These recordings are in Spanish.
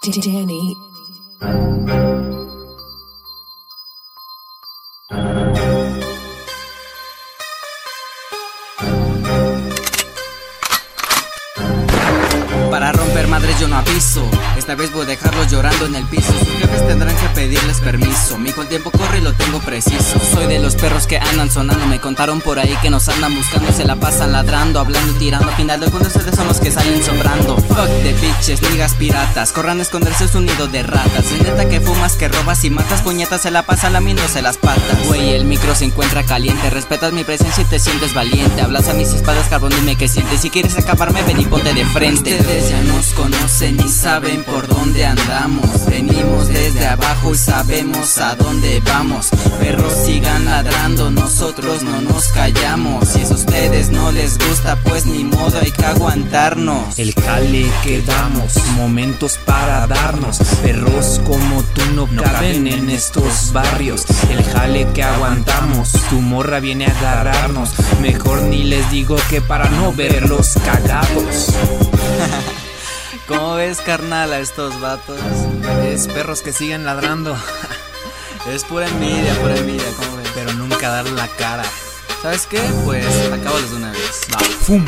Danny. Romper yo no aviso. Esta vez voy a dejarlos llorando en el piso. Sus jefes tendrán que pedirles permiso. Mi el tiempo corre y lo tengo preciso. Soy de los perros que andan sonando. Me contaron por ahí que nos andan buscando Se la pasan ladrando, hablando y tirando. Al final de cuentas ustedes son los que salen sobrando Fuck de bitches, ligas piratas. Corran a esconderse es un nido de ratas. Es neta que fumas, que robas y matas. Puñetas se la pasa lamiéndose las patas. Güey, el micro se encuentra caliente. Respetas mi presencia y te sientes valiente. Hablas a mis espadas, cabrón, dime qué sientes. Si quieres acabarme, ven y ponte de frente. Ya nos conocen y saben por dónde andamos. Venimos desde abajo y sabemos a dónde vamos. Perros sigan ladrando, nosotros no nos callamos. Si a ustedes no les gusta, pues ni modo hay que aguantarnos. El jale que damos, momentos para darnos. Perros como tú no caben en estos barrios. El jale que aguantamos, tu morra viene a agarrarnos. Mejor ni les digo que para no verlos cagados. ¿Cómo ves, carnal, a estos vatos? Es perros que siguen ladrando. es pura envidia, pura envidia, ¿cómo ves? Pero nunca dar la cara. ¿Sabes qué? Pues acábalos de una vez. Va, ¡fum!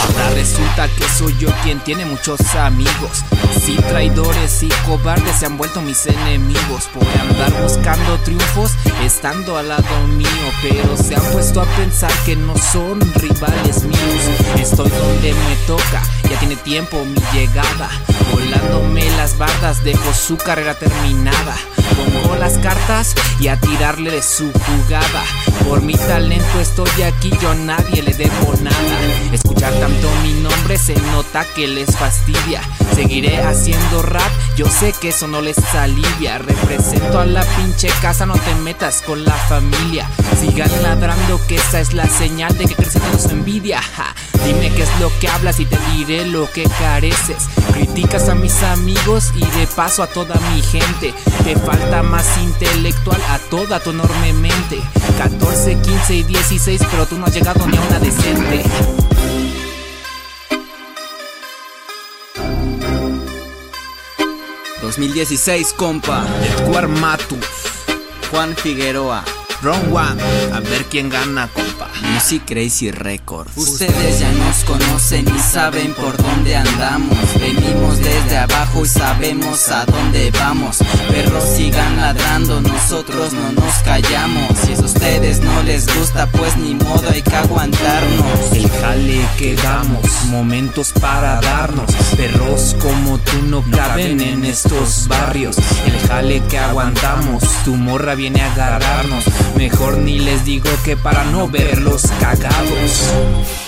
Ahora resulta que soy yo quien tiene muchos amigos. Si traidores y cobardes se han vuelto mis enemigos por andar buscando triunfos estando al lado mío. Pero se han puesto a pensar que no son rivales míos. Estoy donde me toca, ya tiene tiempo mi llegada. Volándome las bardas, dejo su carrera terminada. Pongo las cartas y a tirarle de su jugada. Por mi talento estoy aquí, yo a nadie le debo nada. Escuchar tanto mi nombre se nota que les fastidia. Seguiré haciendo rap, yo sé que eso no les alivia. Represento a la pinche casa, no te metas con la familia. Sigan ladrando que esa es la señal de que crece todo su envidia. Dime qué es lo que hablas y te diré lo que careces. Criticas a mis amigos y de paso a toda mi gente. Te falta más intelectual a toda tu enorme mente. 14, 15 y 16, pero tú no has llegado ni a una decente. 2016, compa. Edward Matu, Juan Figueroa. Ron One, a ver quién gana, compa. Music Crazy Records. Ustedes ya nos conocen y saben por dónde andamos. Venimos desde abajo y sabemos a dónde vamos. Perros sigan ladrando, nosotros no nos callamos. Si a ustedes no les gusta, pues ni modo hay que aguantarnos. El jale que damos, momentos para darnos. Perros como tú no caben en estos barrios. El jale que aguantamos, tu morra viene a agarrarnos. Mejor ni les digo que para no verlos cagados.